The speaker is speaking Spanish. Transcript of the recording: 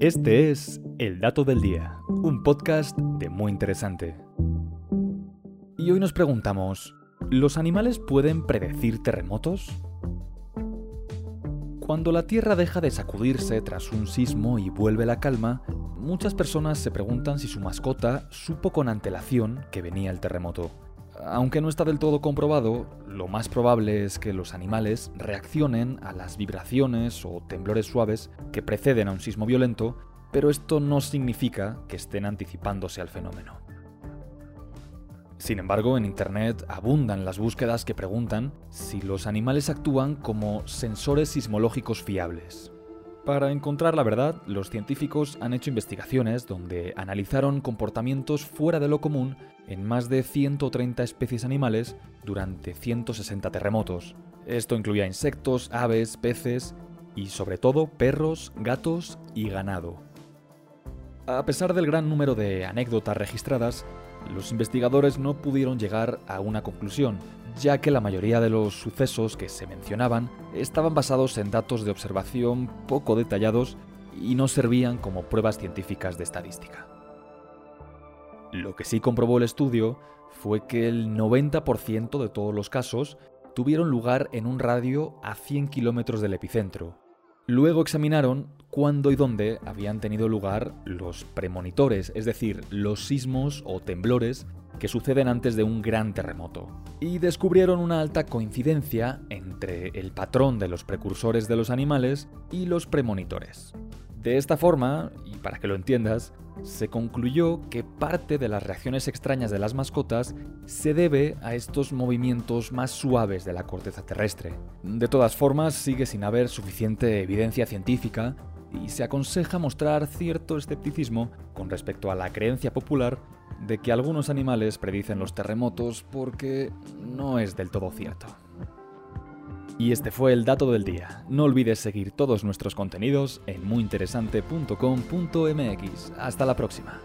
Este es El Dato del Día, un podcast de muy interesante. Y hoy nos preguntamos, ¿los animales pueden predecir terremotos? Cuando la Tierra deja de sacudirse tras un sismo y vuelve la calma, muchas personas se preguntan si su mascota supo con antelación que venía el terremoto. Aunque no está del todo comprobado, lo más probable es que los animales reaccionen a las vibraciones o temblores suaves que preceden a un sismo violento, pero esto no significa que estén anticipándose al fenómeno. Sin embargo, en Internet abundan las búsquedas que preguntan si los animales actúan como sensores sismológicos fiables. Para encontrar la verdad, los científicos han hecho investigaciones donde analizaron comportamientos fuera de lo común en más de 130 especies animales durante 160 terremotos. Esto incluía insectos, aves, peces y sobre todo perros, gatos y ganado. A pesar del gran número de anécdotas registradas, los investigadores no pudieron llegar a una conclusión, ya que la mayoría de los sucesos que se mencionaban estaban basados en datos de observación poco detallados y no servían como pruebas científicas de estadística. Lo que sí comprobó el estudio fue que el 90% de todos los casos tuvieron lugar en un radio a 100 kilómetros del epicentro. Luego examinaron cuándo y dónde habían tenido lugar los premonitores, es decir, los sismos o temblores que suceden antes de un gran terremoto. Y descubrieron una alta coincidencia entre el patrón de los precursores de los animales y los premonitores. De esta forma, para que lo entiendas, se concluyó que parte de las reacciones extrañas de las mascotas se debe a estos movimientos más suaves de la corteza terrestre. De todas formas, sigue sin haber suficiente evidencia científica y se aconseja mostrar cierto escepticismo con respecto a la creencia popular de que algunos animales predicen los terremotos porque no es del todo cierto. Y este fue el dato del día. No olvides seguir todos nuestros contenidos en muyinteresante.com.mx. Hasta la próxima.